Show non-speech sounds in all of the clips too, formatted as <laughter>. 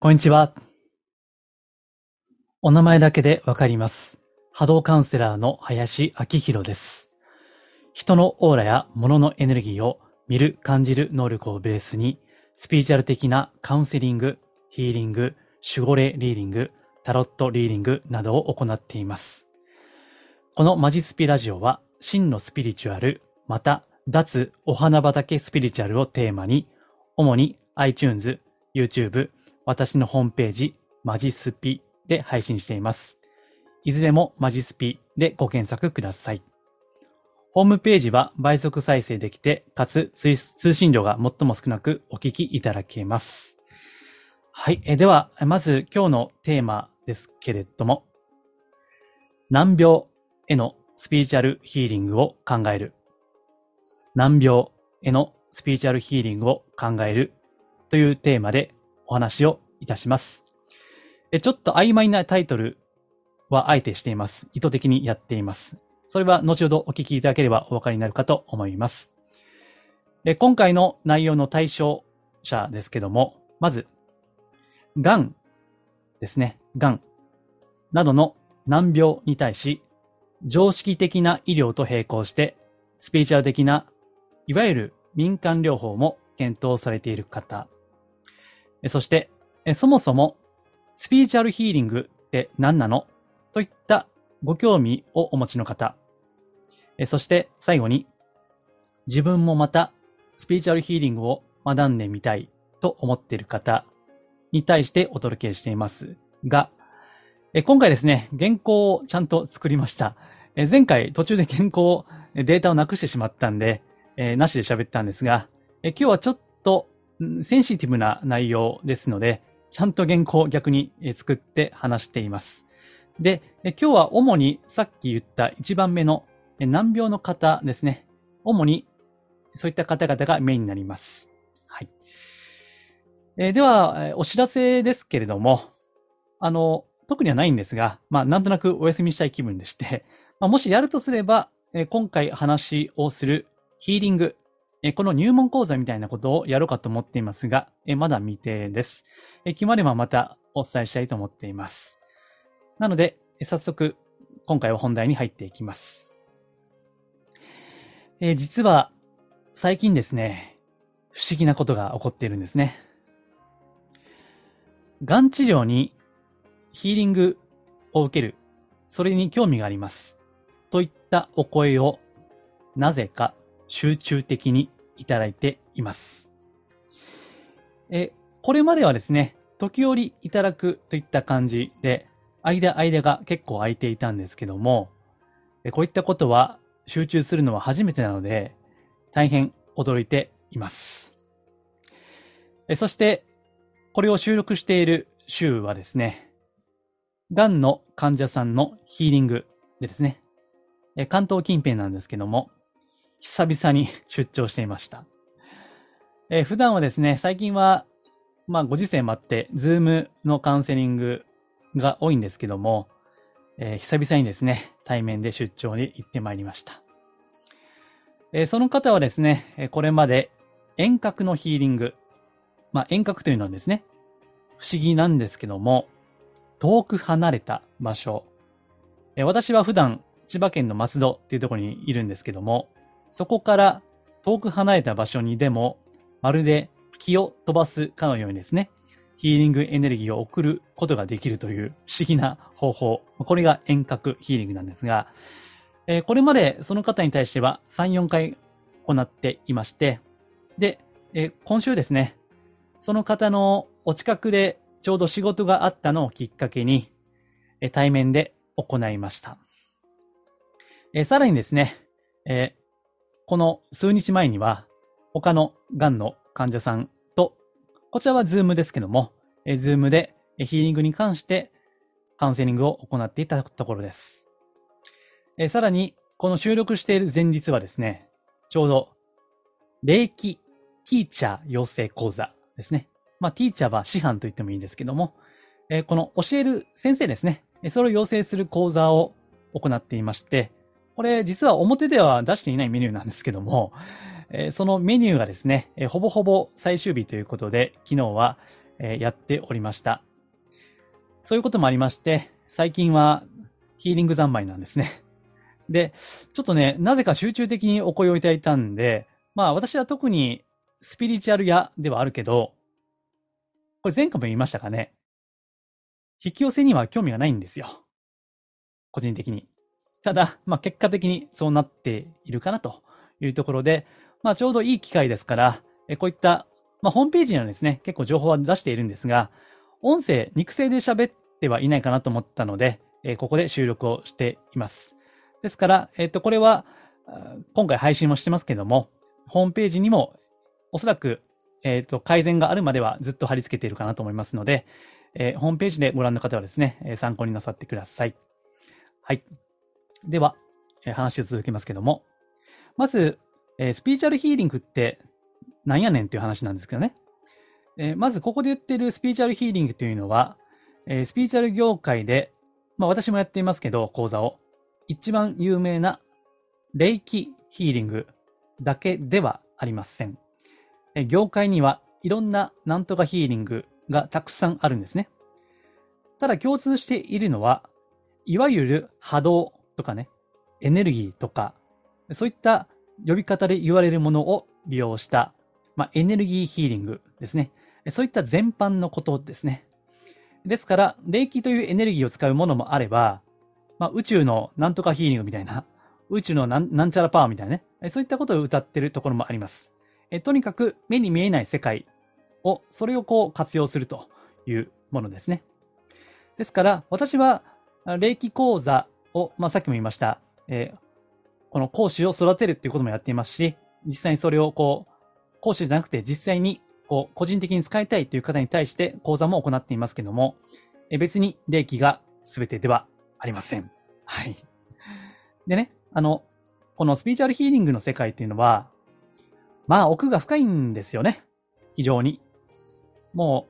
こんにちは。お名前だけでわかります。波動カウンセラーの林明宏です。人のオーラや物のエネルギーを見る、感じる能力をベースに、スピリチュアル的なカウンセリング、ヒーリング、守護霊リーディング、タロットリーディングなどを行っています。このマジスピラジオは、真のスピリチュアル、また、脱お花畑スピリチュアルをテーマに、主に iTunes、YouTube、私のホームページ、マジスピで配信しています。いずれもマジスピでご検索ください。ホームページは倍速再生できて、かつ通信量が最も少なくお聞きいただけます。はい。えでは、まず今日のテーマですけれども、難病へのスピリチュアルヒーリングを考える。難病へのスピリチュアルヒーリングを考えるというテーマでお話をいたします。えちょっと曖昧なタイトルはあえてしています。意図的にやっています。それは後ほどお聞きいただければお分かりになるかと思います。え今回の内容の対象者ですけども、まず、癌ですね。癌などの難病に対し、常識的な医療と並行して、スピリチュアル的な、いわゆる民間療法も検討されている方。そして、そもそも、スピリチュアルヒーリングって何なの？といったご興味をお持ちの方。そして、最後に、自分もまた、スピリチュアルヒーリングを学んでみたいと思っている方に対してお届けしていますが、今回ですね、原稿をちゃんと作りました。前回途中で原稿を、データをなくしてしまったんで、えなしで喋ったんですが、え今日はちょっと、センシティブな内容ですので、ちゃんと原稿を逆に作って話しています。で、今日は主にさっき言った1番目の難病の方ですね。主にそういった方々がメインになります。はい。えーでは、お知らせですけれども、あの、特にはないんですが、まあ、なんとなくお休みしたい気分でして、まあ、もしやるとすれば、え今回話をするヒーリング、この入門講座みたいなことをやろうかと思っていますが、えまだ未定です。え決まればまたお伝えしたいと思っています。なので、え早速、今回は本題に入っていきます。え実は、最近ですね、不思議なことが起こっているんですね。がん治療にヒーリングを受ける、それに興味があります。といったお声を、なぜか集中的にいただいています。え、これまではですね、時折いただくといった感じで、間間が結構空いていたんですけども、こういったことは集中するのは初めてなので、大変驚いています。えそして、これを収録している週はですね、癌の患者さんのヒーリングでですね、関東近辺なんですけども、久々に <laughs> 出張していました。え普段はですね、最近は、まあ、ご時世もあって、ズームのカウンセリングが多いんですけども、えー久々にですね、対面で出張に行ってまいりました。えーその方はですね、これまで遠隔のヒーリング、まあ、遠隔というのはですね、不思議なんですけども、遠く離れた場所。えー私は普段千葉県の松戸っていうところにいるんですけども、そこから遠く離れた場所にでも、まるで気を飛ばすかのようにですね、ヒーリングエネルギーを送ることができるという不思議な方法。これが遠隔ヒーリングなんですが、えーこれまでその方に対しては3、4回行っていまして、で、えー今週ですね、その方のお近くでちょうど仕事があったのをきっかけに、えー対面で行いました。えさらにですね、えこの数日前には、他の癌の患者さんと、こちらはズームですけども、えーズームでヒーリングに関してカウンセリングを行っていたところです。えさらに、この収録している前日はですね、ちょうど、霊気ティーチャー養成講座ですね。まあ、ティーチャーは師範と言ってもいいんですけども、えこの教える先生ですね。それを養成する講座を行っていまして、これ実は表では出していないメニューなんですけども、えーそのメニューがですね、えーほぼほぼ最終日ということで、昨日はえー、やっておりました。そういうこともありまして、最近はヒーリング三昧なんですね。で、ちょっとね、なぜか集中的にお声をいただいたんで、まあ私は特にスピリチュアル屋ではあるけど、これ前回も言いましたかね。引き寄せには興味がないんですよ。個人的に。ただ、まあ結果的にそうなっているかなというところで、まあちょうどいい機会ですから、えこういった、まあホームページにはですね、結構情報は出しているんですが、音声、肉声で喋ってはいないかなと思ったので、えここで収録をしています。ですから、えっ、と、これは、今回配信もしてますけども、ホームページにもおそらく、えっ、と、改善があるまではずっと貼り付けているかなと思いますので、え、ホームページでご覧の方はですね、え参考になさってください。はい。では、え話を続けますけども、まず、えスピーチャルヒーリングってなんやねんっていう話なんですけどね。えまずここで言ってるスピーチャルヒーリングというのは、えスピーチャル業界で、まあ私もやっていますけど、講座を。一番有名な霊気ヒーリングだけではありません。え業界にはいろんななんとかヒーリングがたくさんあるんですね。ただ共通しているのは、いわゆる波動とかね、エネルギーとか、そういった呼び方で言われるものを利用した、まあ、エネルギーヒーリングですね。そういった全般のことですね。ですから、霊気というエネルギーを使うものもあれば、まあ、宇宙のなんとかヒーリングみたいな、宇宙のなんちゃらパワーみたいなね、そういったことを歌ってるところもあります。えとにかく目に見えない世界を、それをこう活用するというものですね。ですから、私は、霊気講座を、まあ、さっきも言いました、えー、この講師を育てるっていうこともやっていますし、実際にそれをこう、講師じゃなくて実際にこう、個人的に使いたいという方に対して講座も行っていますけども、え別に霊気が全てではありません。はい。でね、あの、このスピーチャルヒーリングの世界っていうのは、まあ奥が深いんですよね。非常に。も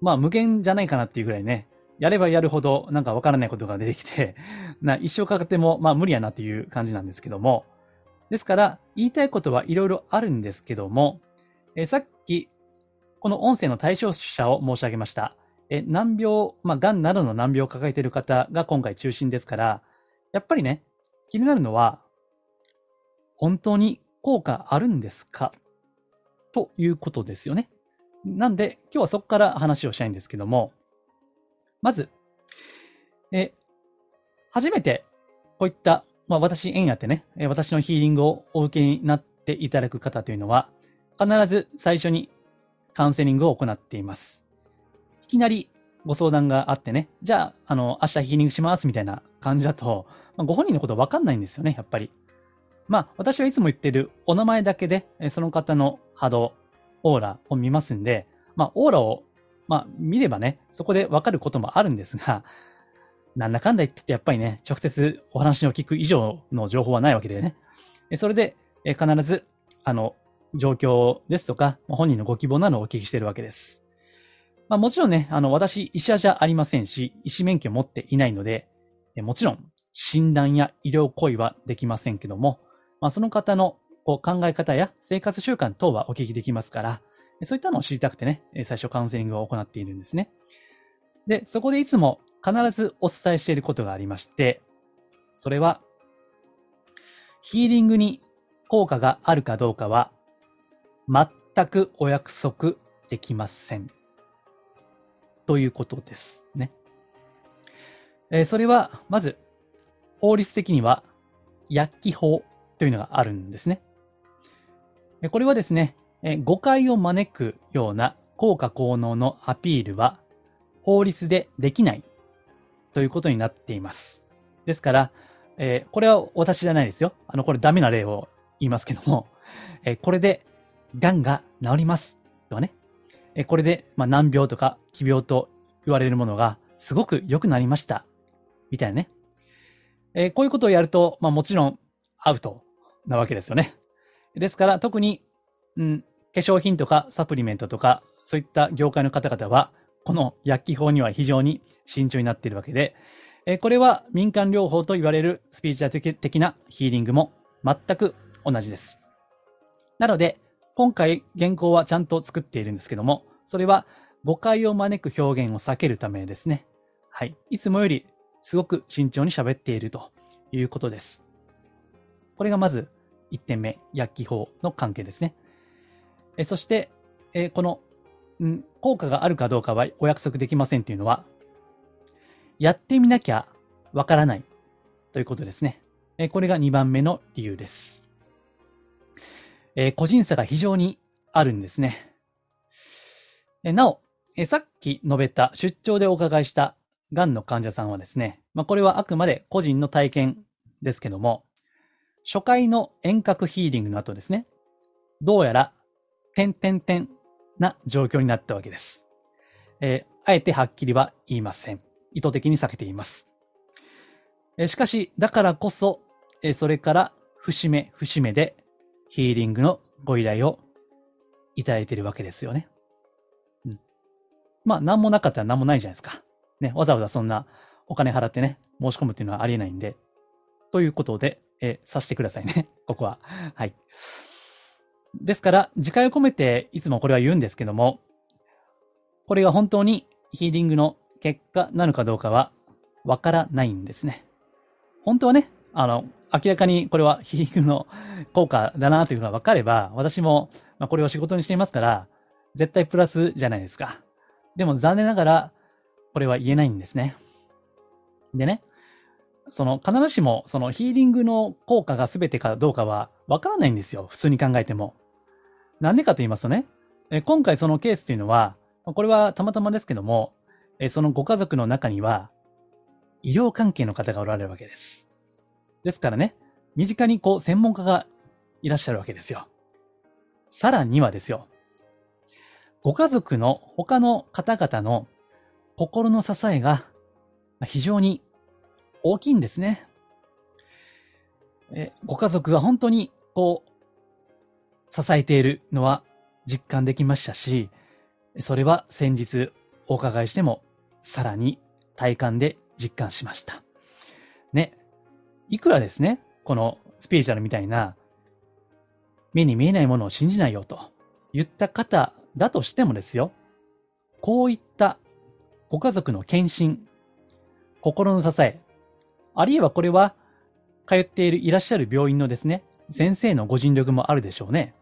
う、まあ無限じゃないかなっていうぐらいね、やればやるほどなんかわからないことが出てきて、<laughs> な一生かかってもまあ無理やなっていう感じなんですけども。ですから、言いたいことはいろいろあるんですけども、えさっき、この音声の対象者を申し上げました。え難病、まあ、癌などの難病を抱えている方が今回中心ですから、やっぱりね、気になるのは、本当に効果あるんですか？ということですよね。なんで、今日はそこから話をしたいんですけども、まず、え、初めて、こういった、まあ私、縁やってね、私のヒーリングをお受けになっていただく方というのは、必ず最初にカウンセリングを行っています。いきなりご相談があってね、じゃあ、あの、明日ヒーリングしますみたいな感じだと、まあ、ご本人のことわかんないんですよね、やっぱり。まあ、私はいつも言ってるお名前だけで、その方の波動、オーラを見ますんで、まあ、オーラを、まあ、見ればね、そこでわかることもあるんですが、なんだかんだ言ってて、やっぱりね、直接お話を聞く以上の情報はないわけでね。それで、必ず、あの、状況ですとか、本人のご希望などをお聞きしているわけです。まあ、もちろんね、あの、私、医者じゃありませんし、医師免許を持っていないので、もちろん、診断や医療行為はできませんけども、まあ、その方のこう考え方や生活習慣等はお聞きできますから、そういったのを知りたくてね、最初カウンセリングを行っているんですね。で、そこでいつも必ずお伝えしていることがありまして、それは、ヒーリングに効果があるかどうかは、全くお約束できません。ということですね。えー、それは、まず、法律的には、薬機法というのがあるんですね。これはですね、誤解を招くような効果効能のアピールは法律でできないということになっています。ですから、えー、これは私じゃないですよ。あの、これダメな例を言いますけども、えー、これで癌が治りますとかね、えー、これで、まあ、難病とか奇病と言われるものがすごく良くなりました。みたいなね。えこういうことをやると、まあもちろんアウトなわけですよね。ですから特に、うん、化粧品とかサプリメントとか、そういった業界の方々は、この薬機法には非常に慎重になっているわけで、えこれは民間療法と言われるスピーチャー的なヒーリングも全く同じです。なので、今回原稿はちゃんと作っているんですけども、それは誤解を招く表現を避けるためですね。はい。いつもよりすごく慎重に喋っているということです。これがまず1点目、薬機法の関係ですね。えそして、えこの、うん、効果があるかどうかはお約束できませんというのは、やってみなきゃわからないということですね。えこれが2番目の理由です。え個人差が非常にあるんですね。えなお、えさっき述べた出張でお伺いした癌の患者さんはですね、まあ、これはあくまで個人の体験ですけども、初回の遠隔ヒーリングの後ですね、どうやら、点点点な状況になったわけです。えー、あえてはっきりは言いません。意図的に避けています。えー、しかし、だからこそ、えー、それから節目節目でヒーリングのご依頼をいただいているわけですよね。うん。まあ、なんもなかったらなんもないじゃないですか。ね、わざわざそんなお金払ってね、申し込むっていうのはありえないんで。ということで、えさしてくださいね。ここは。はい。ですから、次回を込めていつもこれは言うんですけども、これが本当にヒーリングの結果なのかどうかはわからないんですね。本当はね、あの、明らかにこれはヒーリングの効果だなというのが分かれば、私もこれを仕事にしていますから、絶対プラスじゃないですか。でも残念ながら、これは言えないんですね。でね、その必ずしもそのヒーリングの効果が全てかどうかはわからないんですよ。普通に考えても。なんでかと言いますとね、え今回そのケースというのは、これはたまたまですけども、えそのご家族の中には医療関係の方がおられるわけです。ですからね、身近にこう専門家がいらっしゃるわけですよ。さらにはですよ、ご家族の他の方々の心の支えが非常に大きいんですね。えご家族が本当にこう、支えているのは実感できましたし、それは先日お伺いしてもさらに体感で実感しました。ね。いくらですね、このスピリチュアルみたいな目に見えないものを信じないよと言った方だとしてもですよ、こういったご家族の献身、心の支え、あるいはこれは、通っているいらっしゃる病院のですね、先生のご尽力もあるでしょうね。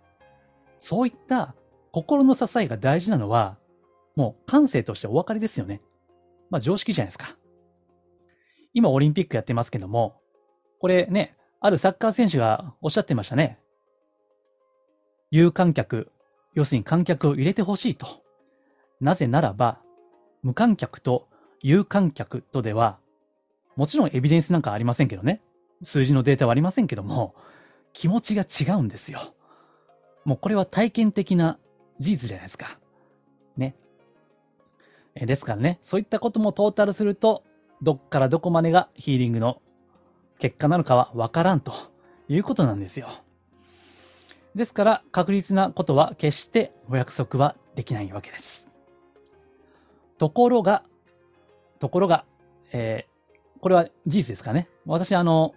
そういった心の支えが大事なのは、もう感性としてお分かりですよね。まあ常識じゃないですか。今オリンピックやってますけども、これね、あるサッカー選手がおっしゃってましたね。有観客、要するに観客を入れてほしいと。なぜならば、無観客と有観客とでは、もちろんエビデンスなんかありませんけどね。数字のデータはありませんけども、気持ちが違うんですよ。もうこれは体験的な事実じゃないですか。ね。えですからね、そういったこともトータルすると、どっからどこまでがヒーリングの結果なのかはわからんということなんですよ。ですから、確実なことは決してお約束はできないわけです。ところが、ところが、えー、これは事実ですかね。私、あの、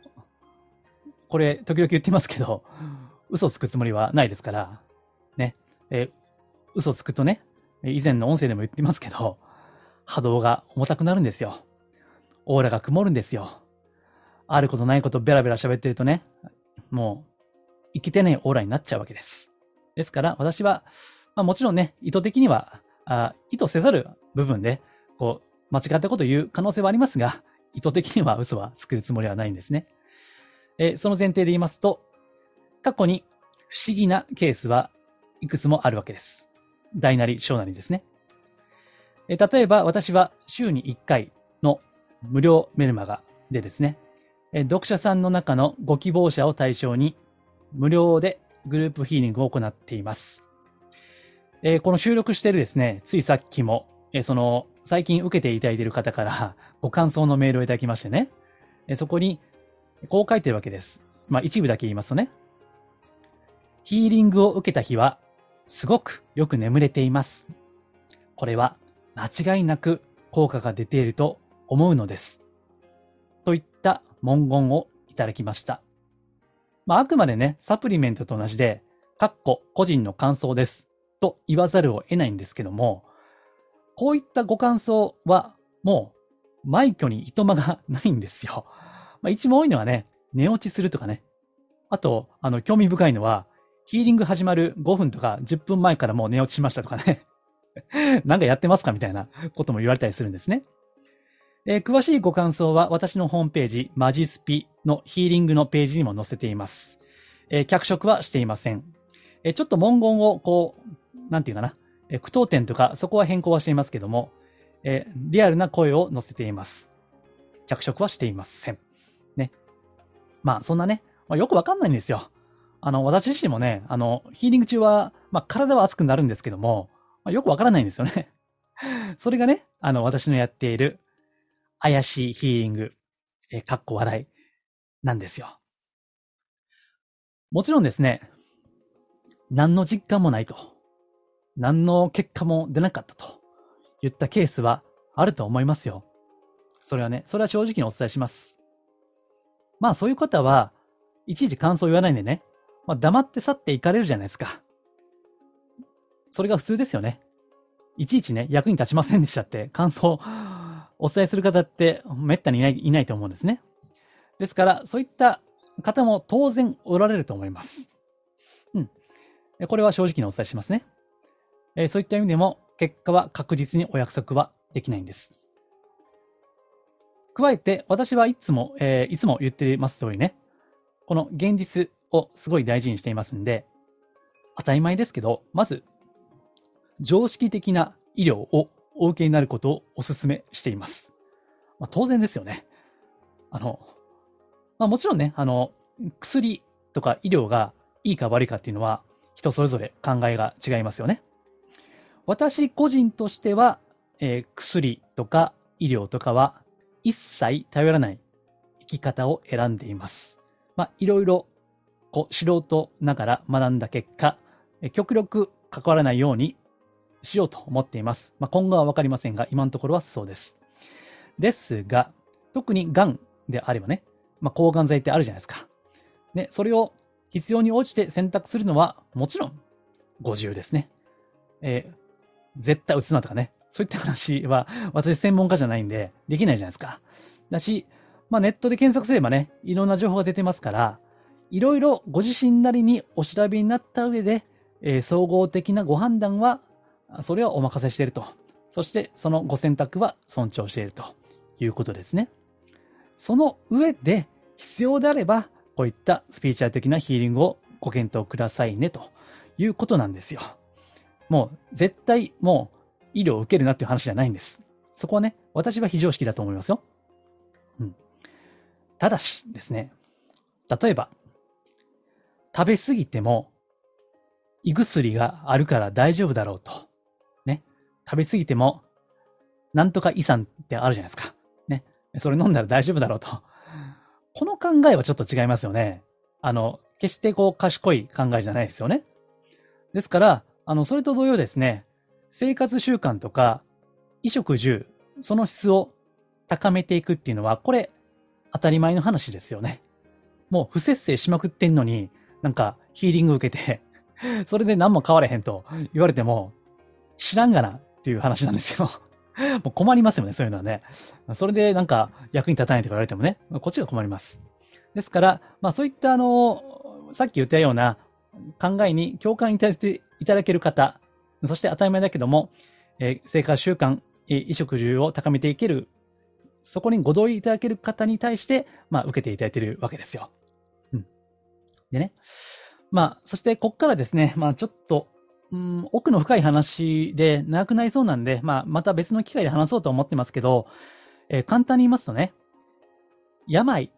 これ、時々言ってますけど、嘘つくつもりはないですから、ね。えー、嘘つくとね、以前の音声でも言ってますけど、波動が重たくなるんですよ。オーラが曇るんですよ。あることないことベラベラ喋ってるとね、もう、生きてないオーラになっちゃうわけです。ですから、私は、まあもちろんね、意図的には、あ意図せざる部分で、こう、間違ったことを言う可能性はありますが、意図的には嘘は作るつもりはないんですね。えその前提で言いますと、過去に不思議なケースはいくつもあるわけです。大なり小なりですね。え例えば私は週に1回の無料メルマガでですね、え読者さんの中のご希望者を対象に無料でグループヒーリングを行っています。えこの収録してるですね、ついさっきもえその、最近受けていただいている方からご感想のメールをいただきましてね、えそこに、こう書いてるわけです。まあ、一部だけ言いますとね。ヒーリングを受けた日は、すごくよく眠れています。これは、間違いなく効果が出ていると思うのです。といった文言をいただきました。まあ、あくまでね、サプリメントと同じで、かっこ個人の感想です。と言わざるを得ないんですけども、こういったご感想は、もう、枚挙にいとまがないんですよ。まあ、一番多いのはね、寝落ちするとかね。あと、あの、興味深いのは、ヒーリング始まる5分とか10分前からもう寝落ちしましたとかね。<laughs> なんかやってますかみたいなことも言われたりするんですね。えー、詳しいご感想は私のホームページ、マジスピのヒーリングのページにも載せています。えー、脚色はしていません。えー、ちょっと文言をこう、なんていうかな、え句読点とかそこは変更はしていますけども、えリアルな声を載せています。脚色はしていません。ね。まあそんなね、まあ、よくわかんないんですよ。あの、私自身もね、あの、ヒーリング中は、まあ、体は熱くなるんですけども、まあ、よくわからないんですよね。<laughs> それがね、あの、私のやっている、怪しいヒーリング、えかっこ笑い、なんですよ。もちろんですね、何の実感もないと、何の結果も出なかったと、言ったケースはあると思いますよ。それはね、それは正直にお伝えします。まあそういう方は、いちいち感想を言わないんでね、まあ、黙って去っていかれるじゃないですか。それが普通ですよね。いちいちね、役に立ちませんでしたって感想をお伝えする方ってめったにいないいないと思うんですね。ですから、そういった方も当然おられると思います。うん。これは正直にお伝えしますね。えー、そういった意味でも、結果は確実にお約束はできないんです。加えて、私はいつも、えー、いつも言ってます通りね、この現実をすごい大事にしていますんで、当たり前ですけど、まず、常識的な医療をお受けになることをお勧めしています。まあ、当然ですよね。あの、まあ、もちろんね、あの、薬とか医療がいいか悪いかっていうのは人それぞれ考えが違いますよね。私個人としては、えー、薬とか医療とかは一切頼らない生き方を選んでいます。まあ、いろいろ素人ながら学んだ結果、極力関わらないようにしようと思っています。まあ、今後はわかりませんが、今のところはそうです。ですが、特に癌であればね、まあ、抗がん剤ってあるじゃないですか。で、それを必要に応じて選択するのは、もちろん、ご自由ですね。えー、絶対打つなとかね、そういった話は、私専門家じゃないんで、できないじゃないですか。だし、まあ、ネットで検索すればね、いろんな情報が出てますから、いろいろご自身なりにお調べになった上で、えー、総合的なご判断は、それはお任せしていると。そして、そのご選択は尊重しているということですね。その上で、必要であれば、こういったスピーチャル的なヒーリングをご検討くださいね、ということなんですよ。もう、絶対、もう、医療を受けるなっていう話じゃないんです。そこはね、私は非常識だと思いますよ。うん。ただしですね、例えば、食べ過ぎても、胃薬があるから大丈夫だろうと。ね。食べ過ぎても、なんとか胃酸ってあるじゃないですか。ね。それ飲んだら大丈夫だろうと。この考えはちょっと違いますよね。あの、決してこう賢い考えじゃないですよね。ですから、あの、それと同様ですね、生活習慣とか、衣食住、その質を高めていくっていうのは、これ、当たり前の話ですよね。もう不節制しまくってんのに、なんかヒーリング受けて <laughs> それで何も変われへんと言われても、知らんがなっていう話なんですよ <laughs> もう困りますよね、そういうのはね。それでなんか役に立たないとか言われてもね、こっちが困ります。ですから、まあそういったあの、さっき言ったような考えに共感いただいていただける方、そして当たり前だけども、えー、生活習慣、えー、衣食住を高めていける、そこにご同意いただける方に対して、まあ受けていただいているわけですよ。でね。まあ、そしてこっからですね、まあちょっと、うん、奥の深い話で長くなりそうなんで、まあまた別の機会で話そうと思ってますけど、えー、簡単に言いますとね、病、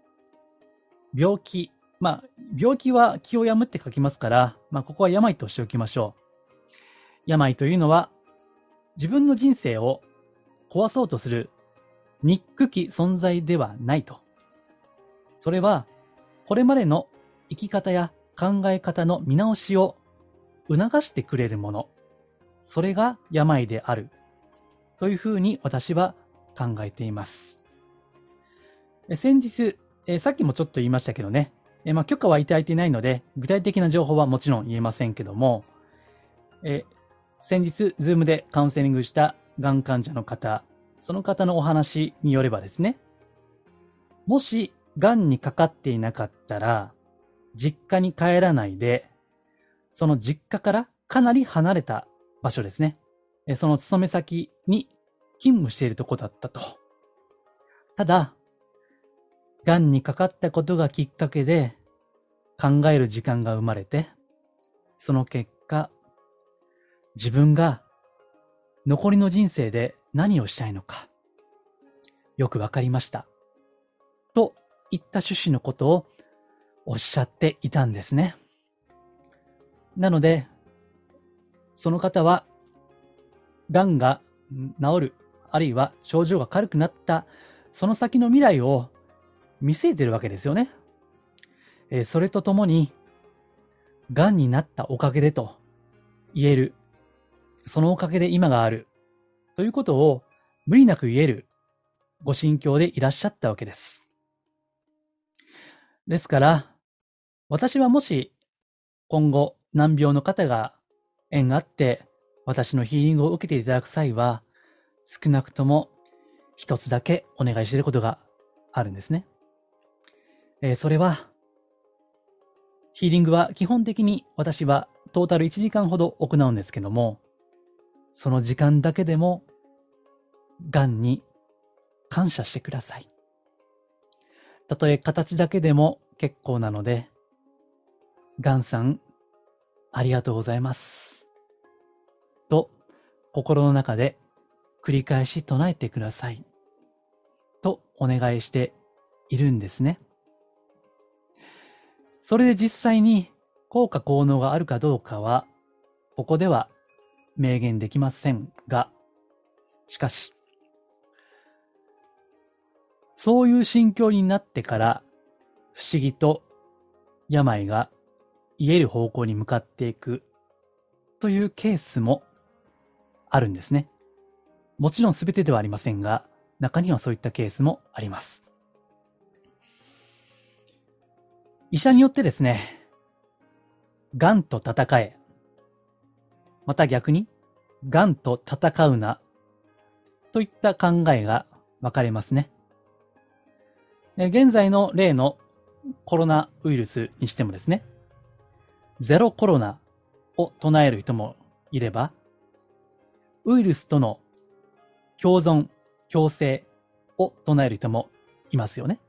病気、まあ病気は気を病むって書きますから、まあここは病としておきましょう。病というのは、自分の人生を壊そうとする憎き存在ではないと。それは、これまでの生き方や考え方の見直しを促してくれるもの。それが病である。というふうに私は考えています。先日、えさっきもちょっと言いましたけどね、えまあ、許可はいただいていないので、具体的な情報はもちろん言えませんけども、え先日、ズームでカウンセリングしたがん患者の方、その方のお話によればですね、もし、がんにかかっていなかったら、実家に帰らないで、その実家からかなり離れた場所ですね。その勤め先に勤務しているとこだったと。ただ、癌にかかったことがきっかけで考える時間が生まれて、その結果、自分が残りの人生で何をしたいのか、よくわかりました。といった趣旨のことをおっしゃっていたんですね。なので、その方は、癌が治る、あるいは症状が軽くなった、その先の未来を見据えてるわけですよね。えー、それとともに、癌になったおかげでと言える。そのおかげで今がある。ということを無理なく言えるご心境でいらっしゃったわけです。ですから、私はもし今後難病の方が縁があって私のヒーリングを受けていただく際は少なくとも一つだけお願いしていることがあるんですね。えー、それはヒーリングは基本的に私はトータル1時間ほど行うんですけどもその時間だけでも癌に感謝してください。たとえ形だけでも結構なので、ガンさん、ありがとうございます。と、心の中で繰り返し唱えてください。とお願いしているんですね。それで実際に効果効能があるかどうかは、ここでは明言できませんが、しかし、そういう心境になってから不思議と病が癒える方向に向かっていくというケースもあるんですね。もちろん全てではありませんが、中にはそういったケースもあります。医者によってですね、癌と戦え、また逆に、癌と戦うな、といった考えが分かれますね。現在の例のコロナウイルスにしてもですね、ゼロコロナを唱える人もいれば、ウイルスとの共存、共生を唱える人もいますよね。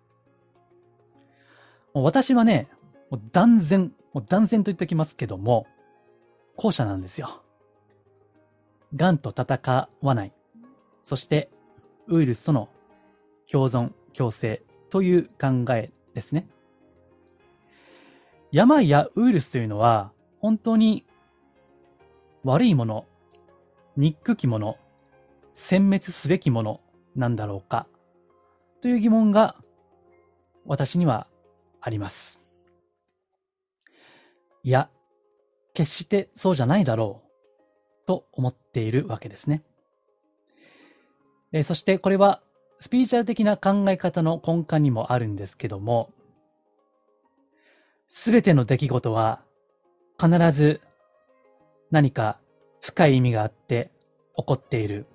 私はね、もう断然、もう断然と言っておきますけども、後者なんですよ。癌と戦わない。そして、ウイルスとの共存、共生という考えですね。病やウイルスというのは、本当に悪いもの、憎きもの、殲滅すべきものなんだろうか、という疑問が私にはあります。いや、決してそうじゃないだろう、と思っているわけですね。えそしてこれはスピーチャル的な考え方の根幹にもあるんですけども、すべての出来事は必ず何か深い意味があって起こっている。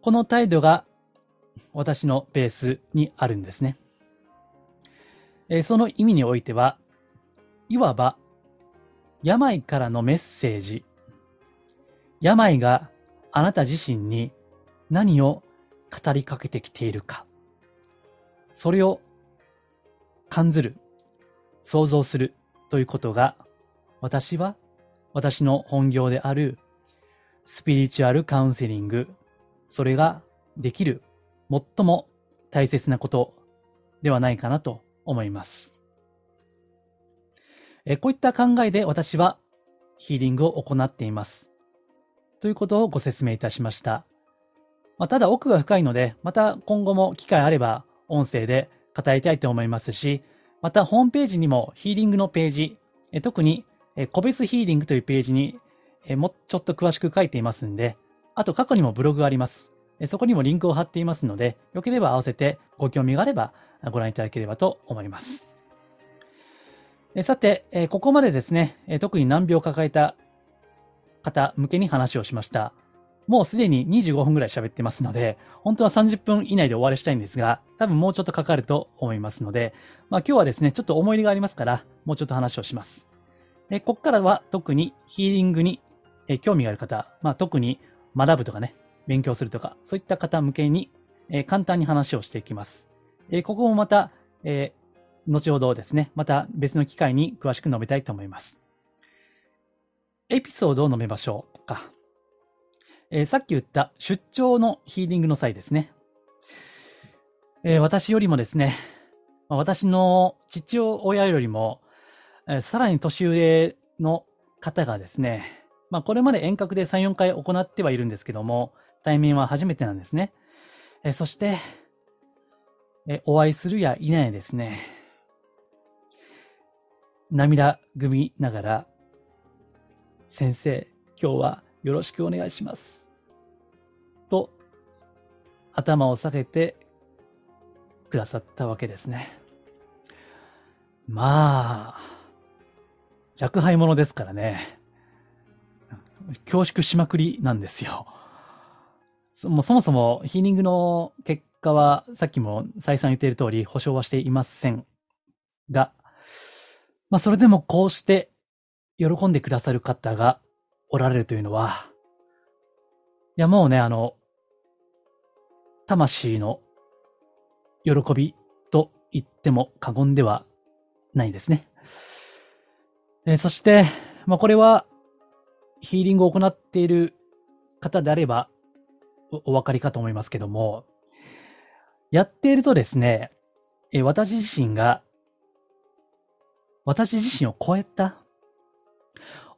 この態度が私のベースにあるんですね。えその意味においては、いわば病からのメッセージ、病があなた自身に何を語りかけてきているか、それを感ずる、想像するということが、私は私の本業であるスピリチュアルカウンセリング、それができる最も大切なことではないかなと思います。えこういった考えで私はヒーリングを行っています。ということをご説明いたしました。まあ、ただ奥が深いので、また今後も機会あれば音声で語りたいと思いますし、またホームページにもヒーリングのページ、特に個別ヒーリングというページにもうちょっと詳しく書いていますんで、あと過去にもブログがあります。そこにもリンクを貼っていますので、よければ合わせてご興味があればご覧いただければと思います。さて、ここまでですね、特に難病を抱えた方向けに話をしました。もうすでに25分ぐらい喋ってますので、本当は30分以内で終わりしたいんですが、多分もうちょっとかかると思いますので、まあ今日はですね、ちょっと思い入れがありますから、もうちょっと話をします。で、こっからは特にヒーリングに興味がある方、まあ特に学ぶとかね、勉強するとか、そういった方向けに簡単に話をしていきます。えここもまた、えー、後ほどですね、また別の機会に詳しく述べたいと思います。エピソードを述べましょうか。えー、さっき言った出張のヒーリングの際ですね。えー、私よりもですね、私の父親よりも、えー、さらに年上の方がですね、まあこれまで遠隔で3、4回行ってはいるんですけども、対面は初めてなんですね。えそして、えお会いするやいないですね、涙ぐみながら、先生、今日はよろしくお願いします。と、頭を下げてくださったわけですね。まあ、若輩者ですからね。恐縮しまくりなんですよ。そもそもそもヒーリングの結果は、さっきも再三言っている通り、保証はしていませんが、まあ、それでもこうして喜んでくださる方がおられるというのは、いや、もうね、あの、魂の喜びと言っても過言ではないですね。え、そして、まあ、これは、ヒーリングを行っている方であれば、お分かりかと思いますけども、やっているとですね、え、私自身が、私自身を超えた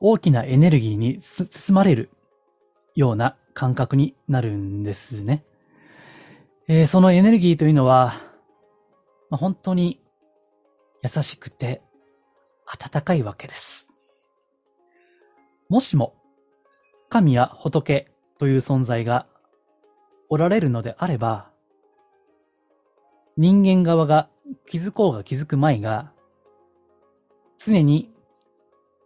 大きなエネルギーに包まれるような感覚になるんですね。えー、そのエネルギーというのは、まあ、本当に優しくて温かいわけです。もしも神や仏という存在がおられるのであれば、人間側が気づこうが気づくまいが、常に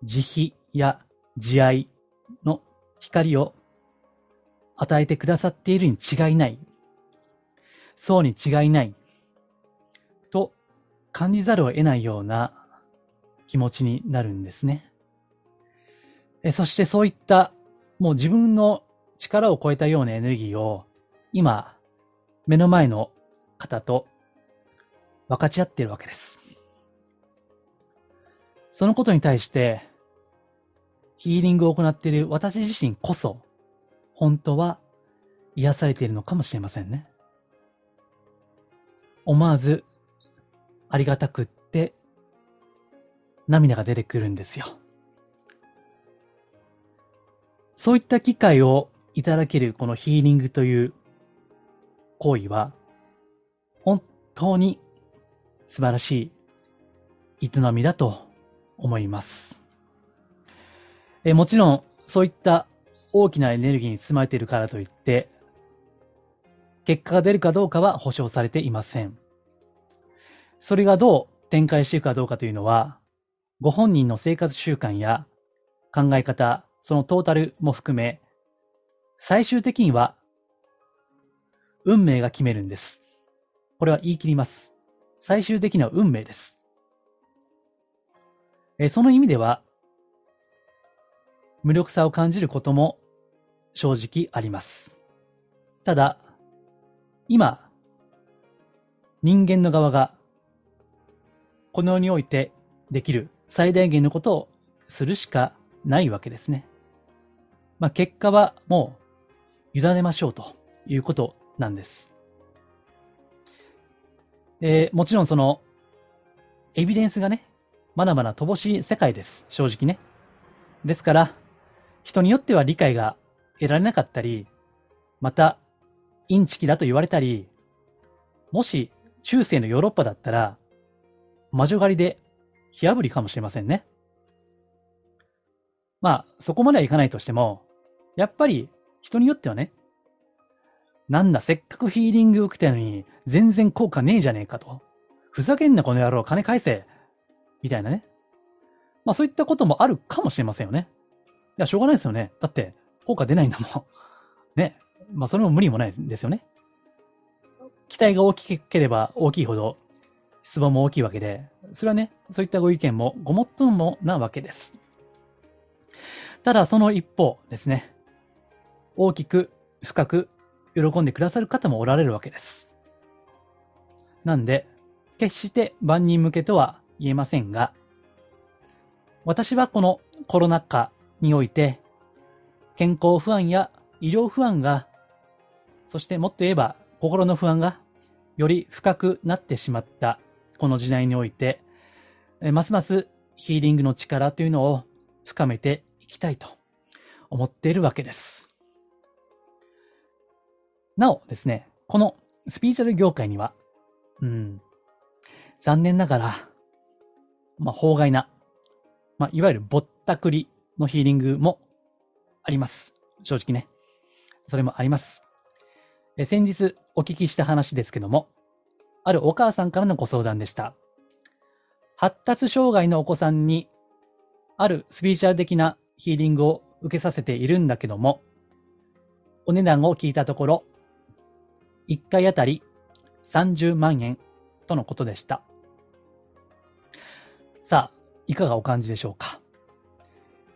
慈悲や慈愛の光を与えてくださっているに違いない。そうに違いない。と感じざるを得ないような気持ちになるんですね。えそしてそういったもう自分の力を超えたようなエネルギーを今目の前の方と分かち合っているわけです。そのことに対してヒーリングを行っている私自身こそ本当は癒されているのかもしれませんね。思わずありがたくって涙が出てくるんですよ。そういった機会をいただけるこのヒーリングという行為は本当に素晴らしい営みだと思います。えもちろんそういった大きなエネルギーに包まれているからといって、結果が出るかどうかは保証されていません。それがどう展開していくかどうかというのは、ご本人の生活習慣や考え方、そのトータルも含め、最終的には運命が決めるんです。これは言い切ります。最終的には運命です。えその意味では、無力さを感じることも正直あります。ただ、今、人間の側が、この世においてできる最大限のことをするしかないわけですね。まあ、結果はもう委ねましょうということなんです。えー、もちろんその、エビデンスがね、まだまだ乏しい世界です。正直ね。ですから、人によっては理解が得られなかったり、また、インチキだと言われたり、もし中世のヨーロッパだったら、魔女狩りで火炙りかもしれませんね。まあ、そこまではいかないとしても、やっぱり人によってはね、なんだ、せっかくヒーリング受けたのに、全然効果ねえじゃねえかと。ふざけんなこの野郎、金返せ。みたいなね。まあそういったこともあるかもしれませんよね。いや、しょうがないですよね。だって、効果出ないんだもん。<laughs> ね。まあ、それも無理もないですよね。期待が大きければ大きいほど、質問も大きいわけで、それはね、そういったご意見もごもっともなわけです。ただ、その一方ですね、大きく、深く、喜んでくださる方もおられるわけです。なんで、決して万人向けとは言えませんが、私はこのコロナ禍において、健康不安や医療不安が、そしてもっと言えば心の不安がより深くなってしまったこの時代において、ますますヒーリングの力というのを深めていきたいと思っているわけです。なおですね、このスピーチャル業界には、うん、残念ながら、まあ、法外な、まあ、いわゆるぼったくりのヒーリングもあります。正直ね。それもあります。え先日お聞きした話ですけども、あるお母さんからのご相談でした。発達障害のお子さんに、あるスピーチャル的なヒーリングを受けさせているんだけども、お値段を聞いたところ、1回あたり30万円とのことでした。さあ、いかがお感じでしょうか？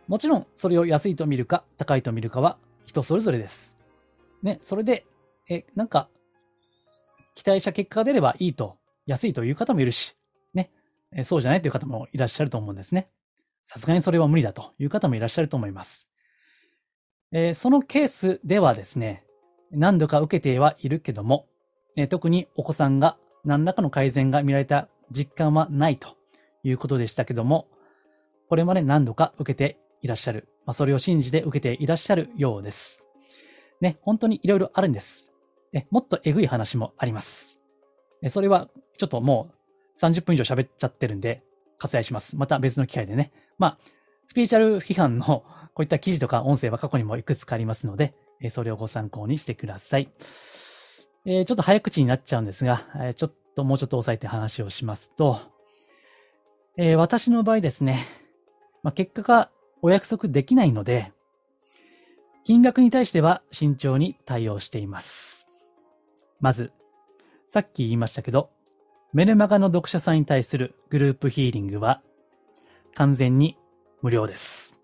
もちろん、それを安いと見るか、高いと見るかは人それぞれです。ね、それで、え、なんか、期待した結果が出ればいいと、安いという方もいるし、ね、えそうじゃないという方もいらっしゃると思うんですね。さすがにそれは無理だという方もいらっしゃると思います。えー、そのケースではですね、何度か受けてはいるけども、えー、特にお子さんが何らかの改善が見られた実感はないということでしたけども、これまで何度か受けていらっしゃる。まあ、それを信じて受けていらっしゃるようです。ね、本当にいろいろあるんです。ね、もっとえぐい話もあります。それは、ちょっともう30分以上喋っちゃってるんで、割愛します。また別の機会でね。まあ、スピーチャル批判のこういった記事とか音声は過去にもいくつかありますので、それをご参考にしてください。えー、ちょっと早口になっちゃうんですが、えちょっともうちょっと押さえて話をしますと、えー、私の場合ですね、まあ、結果がお約束できないので、金額に対しては慎重に対応しています。まず、さっき言いましたけど、メルマガの読者さんに対するグループヒーリングは完全に無料です。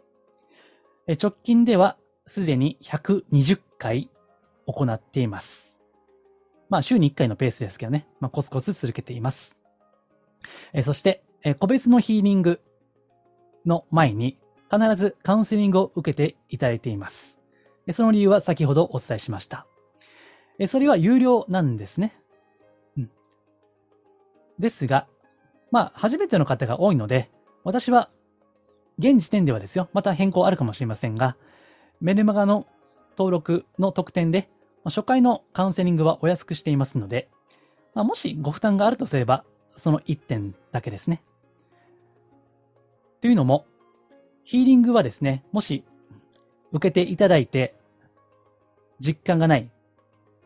直近ではすでに120回行っています。まあ週に1回のペースですけどね、まあ、コツコツ続けています。そして、個別のヒーリングの前に必ずカウンセリングを受けていただいています。その理由は先ほどお伝えしました。それは有料なんですね。うん。ですが、まあ、初めての方が多いので、私は、現時点ではですよ、また変更あるかもしれませんが、メルマガの登録の特典で、初回のカウンセリングはお安くしていますので、まあ、もしご負担があるとすれば、その1点だけですね。というのも、ヒーリングはですね、もし受けていただいて、実感がない、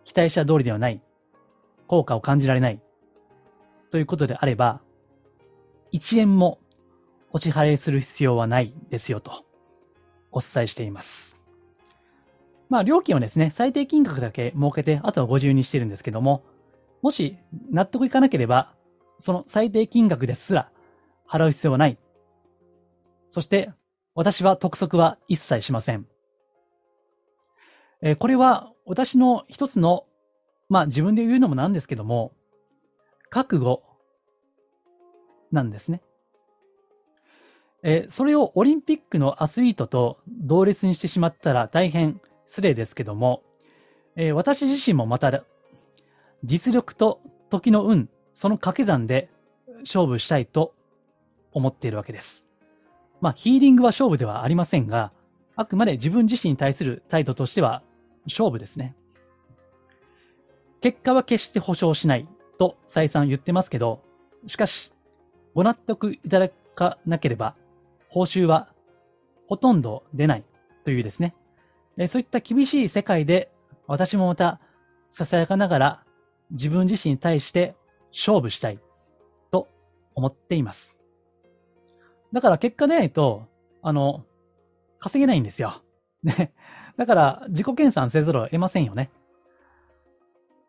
期待した通りではない、効果を感じられない、ということであれば、1円もお支払いする必要はないですよと、お伝えしています。まあ、料金はですね、最低金額だけ設けて、あとはご自由にしてるんですけども、もし納得いかなければ、その最低金額ですら払う必要はないそして、私は督促は一切しません。え、これは私の一つの、まあ自分で言うのもなんですけども、覚悟なんですね。え、それをオリンピックのアスリートと同列にしてしまったら大変失礼ですけども、え、私自身もまた実力と時の運、その掛け算で勝負したいと思っているわけです。まあ、ヒーリングは勝負ではありませんが、あくまで自分自身に対する態度としては勝負ですね。結果は決して保証しないと再三言ってますけど、しかし、ご納得いただかなければ、報酬はほとんど出ないというですね。そういった厳しい世界で、私もまた囁かながら自分自身に対して勝負したいと思っています。だから結果出ないと、あの、稼げないんですよ。ね。だから自己研鑽せざるを得ませんよね。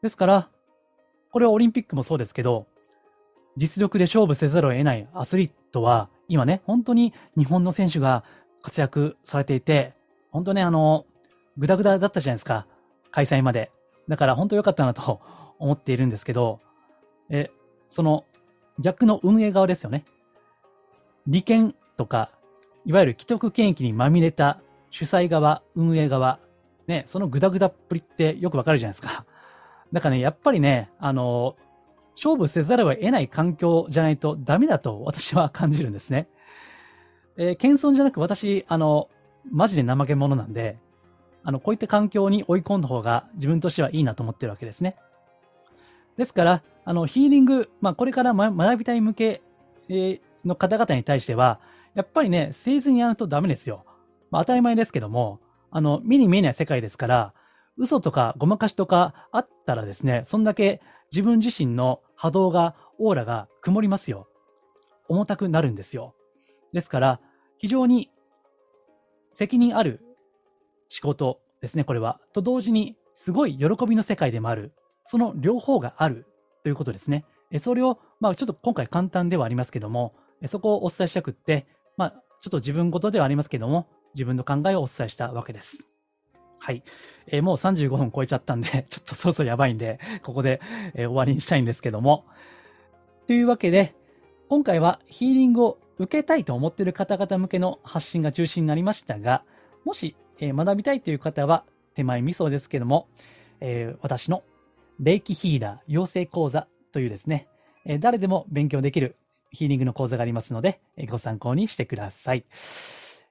ですから、これはオリンピックもそうですけど、実力で勝負せざるを得ないアスリートは、今ね、本当に日本の選手が活躍されていて、本当ね、あの、ぐだぐだだったじゃないですか。開催まで。だから本当良かったなと思っているんですけど、え、その逆の運営側ですよね。利権とか、いわゆる既得権益にまみれた主催側、運営側、ね、そのグダグダっぷりってよくわかるじゃないですか。<laughs> だからね、やっぱりね、あの、勝負せざるを得ない環境じゃないとダメだと私は感じるんですね。えー、謙遜じゃなく私、あの、マジで怠け者なんで、あの、こういった環境に追い込んだ方が自分としてはいいなと思ってるわけですね。ですから、あの、ヒーリング、まあ、これから学びたい向け、えー、の方々に対しては、やっぱりね、誠実にやるとダメですよ。まあ、当たり前ですけども、あの、目に見えない世界ですから、嘘とかごまかしとかあったらですね、そんだけ自分自身の波動が、オーラが曇りますよ。重たくなるんですよ。ですから、非常に責任ある仕事ですね、これは。と同時に、すごい喜びの世界でもある。その両方があるということですね。それを、まあ、ちょっと今回簡単ではありますけども、そこをお伝えしたくって、まあ、ちょっと自分事ではありますけども、自分の考えをお伝えしたわけです。はい。えー、もう35分超えちゃったんで、<laughs> ちょっとそろそろやばいんで、ここで、えー、終わりにしたいんですけども。というわけで、今回はヒーリングを受けたいと思っている方々向けの発信が中心になりましたが、もし、えー、学びたいという方は、手前味噌ですけども、え、私の霊気ヒーラー養成講座というですね、誰でも勉強できるヒーリングの講座がありますので、え、ご参考にしてください。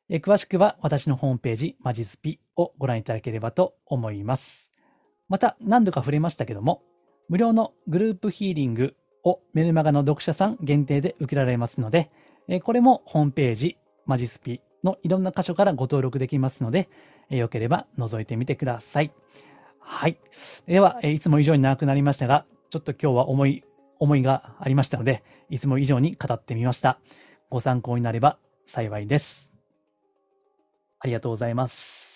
え、詳しくは私のホームページ、マジスピをご覧いただければと思います。また、何度か触れましたけども、無料のグループヒーリングをメルマガの読者さん限定で受けられますので、えこれもホームページ、マジスピのいろんな箇所からご登録できますので、えよければ覗いてみてください。はい。では、いつも以上に長くなりましたが、ちょっと今日は思い、思いがありましたので、いつも以上に語ってみました。ご参考になれば幸いです。ありがとうございます。